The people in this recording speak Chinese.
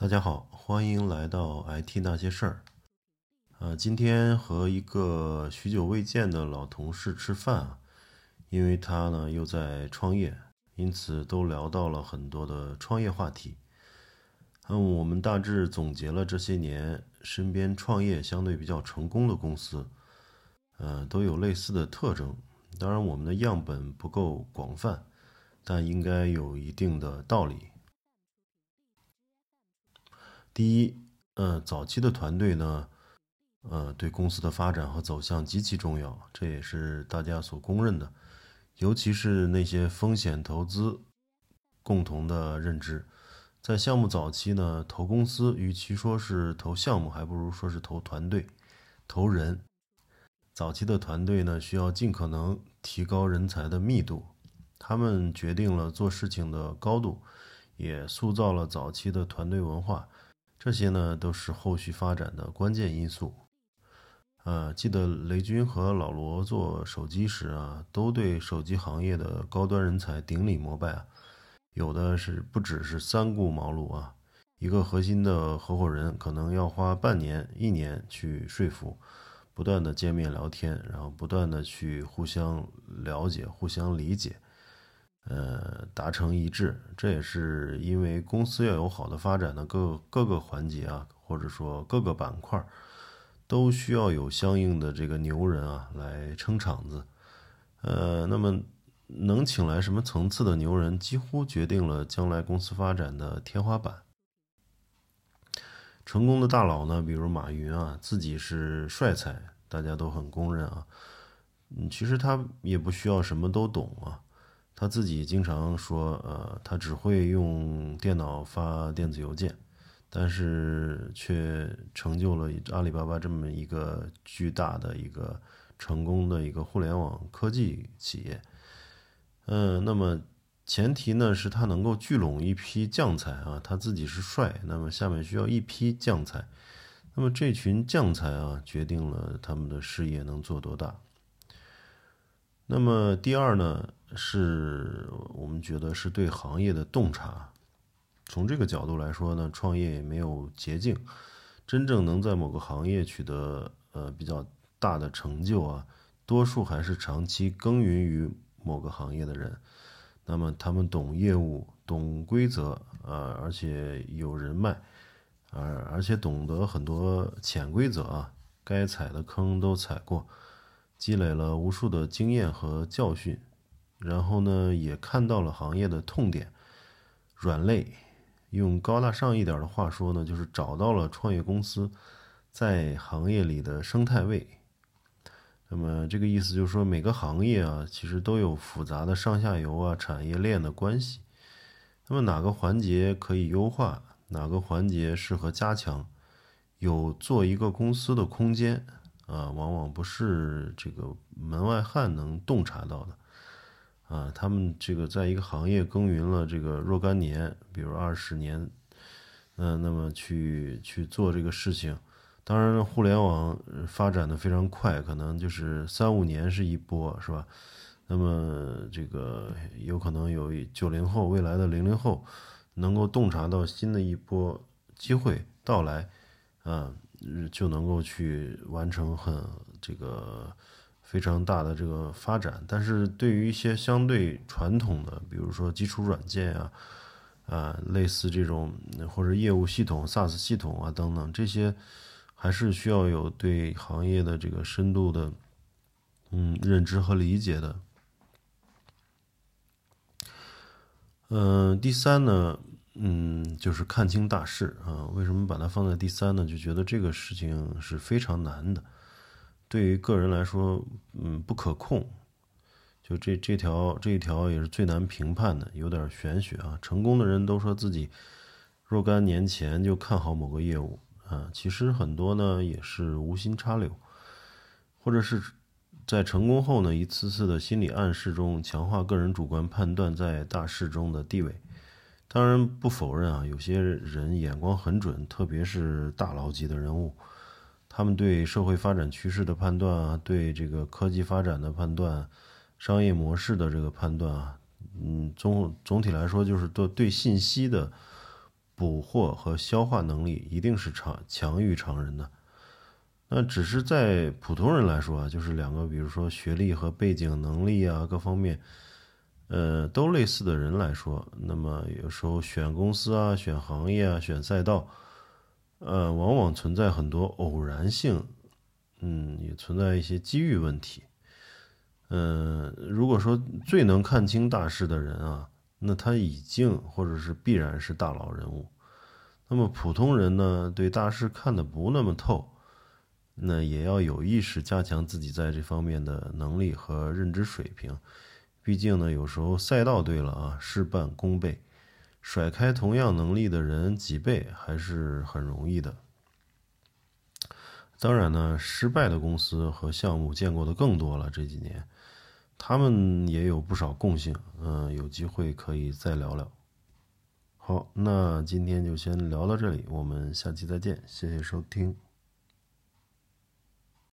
大家好，欢迎来到 IT 那些事儿。呃，今天和一个许久未见的老同事吃饭啊，因为他呢又在创业，因此都聊到了很多的创业话题。嗯，我们大致总结了这些年身边创业相对比较成功的公司，呃，都有类似的特征。当然，我们的样本不够广泛，但应该有一定的道理。第一，呃，早期的团队呢，呃，对公司的发展和走向极其重要，这也是大家所公认的。尤其是那些风险投资共同的认知，在项目早期呢，投公司与其说是投项目，还不如说是投团队、投人。早期的团队呢，需要尽可能提高人才的密度，他们决定了做事情的高度，也塑造了早期的团队文化。这些呢都是后续发展的关键因素。呃，记得雷军和老罗做手机时啊，都对手机行业的高端人才顶礼膜拜啊。有的是不只是三顾茅庐啊，一个核心的合伙人可能要花半年、一年去说服，不断的见面聊天，然后不断的去互相了解、互相理解。呃，达成一致，这也是因为公司要有好的发展的各各个环节啊，或者说各个板块，都需要有相应的这个牛人啊来撑场子。呃，那么能请来什么层次的牛人，几乎决定了将来公司发展的天花板。成功的大佬呢，比如马云啊，自己是帅才，大家都很公认啊。嗯，其实他也不需要什么都懂啊。他自己经常说，呃，他只会用电脑发电子邮件，但是却成就了阿里巴巴这么一个巨大的一个成功的一个互联网科技企业。嗯，那么前提呢是他能够聚拢一批将才啊，他自己是帅，那么下面需要一批将才，那么这群将才啊，决定了他们的事业能做多大。那么第二呢？是我们觉得是对行业的洞察。从这个角度来说呢，创业也没有捷径。真正能在某个行业取得呃比较大的成就啊，多数还是长期耕耘于某个行业的人。那么他们懂业务、懂规则啊，而且有人脉，而而且懂得很多潜规则啊，该踩的坑都踩过，积累了无数的经验和教训。然后呢，也看到了行业的痛点，软肋。用高大上一点的话说呢，就是找到了创业公司在行业里的生态位。那么这个意思就是说，每个行业啊，其实都有复杂的上下游啊、产业链的关系。那么哪个环节可以优化，哪个环节适合加强，有做一个公司的空间啊，往往不是这个门外汉能洞察到的。啊，他们这个在一个行业耕耘了这个若干年，比如二十年，嗯，那么去去做这个事情，当然，互联网发展的非常快，可能就是三五年是一波，是吧？那么这个有可能有九零后，未来的零零后，能够洞察到新的一波机会到来，啊，就能够去完成很这个。非常大的这个发展，但是对于一些相对传统的，比如说基础软件啊，啊，类似这种或者业务系统、SaaS 系统啊等等，这些还是需要有对行业的这个深度的嗯认知和理解的。嗯，第三呢，嗯，就是看清大势啊。为什么把它放在第三呢？就觉得这个事情是非常难的。对于个人来说，嗯，不可控，就这这条这一条也是最难评判的，有点玄学啊。成功的人都说自己若干年前就看好某个业务啊，其实很多呢也是无心插柳，或者是在成功后呢一次次的心理暗示中强化个人主观判断在大势中的地位。当然不否认啊，有些人眼光很准，特别是大佬级的人物。他们对社会发展趋势的判断啊，对这个科技发展的判断，商业模式的这个判断啊，嗯，总总体来说就是对对信息的捕获和消化能力一定是强强于常人的。那只是在普通人来说啊，就是两个，比如说学历和背景、能力啊各方面，呃，都类似的人来说，那么有时候选公司啊、选行业啊、选赛道，呃，往往存在很多偶然性，嗯，也存在一些机遇问题。嗯，如果说最能看清大势的人啊，那他已经或者是必然是大佬人物。那么普通人呢，对大势看得不那么透。那也要有意识加强自己在这方面的能力和认知水平，毕竟呢，有时候赛道对了啊，事半功倍，甩开同样能力的人几倍还是很容易的。当然呢，失败的公司和项目见过的更多了，这几年，他们也有不少共性，嗯，有机会可以再聊聊。好，那今天就先聊到这里，我们下期再见，谢谢收听。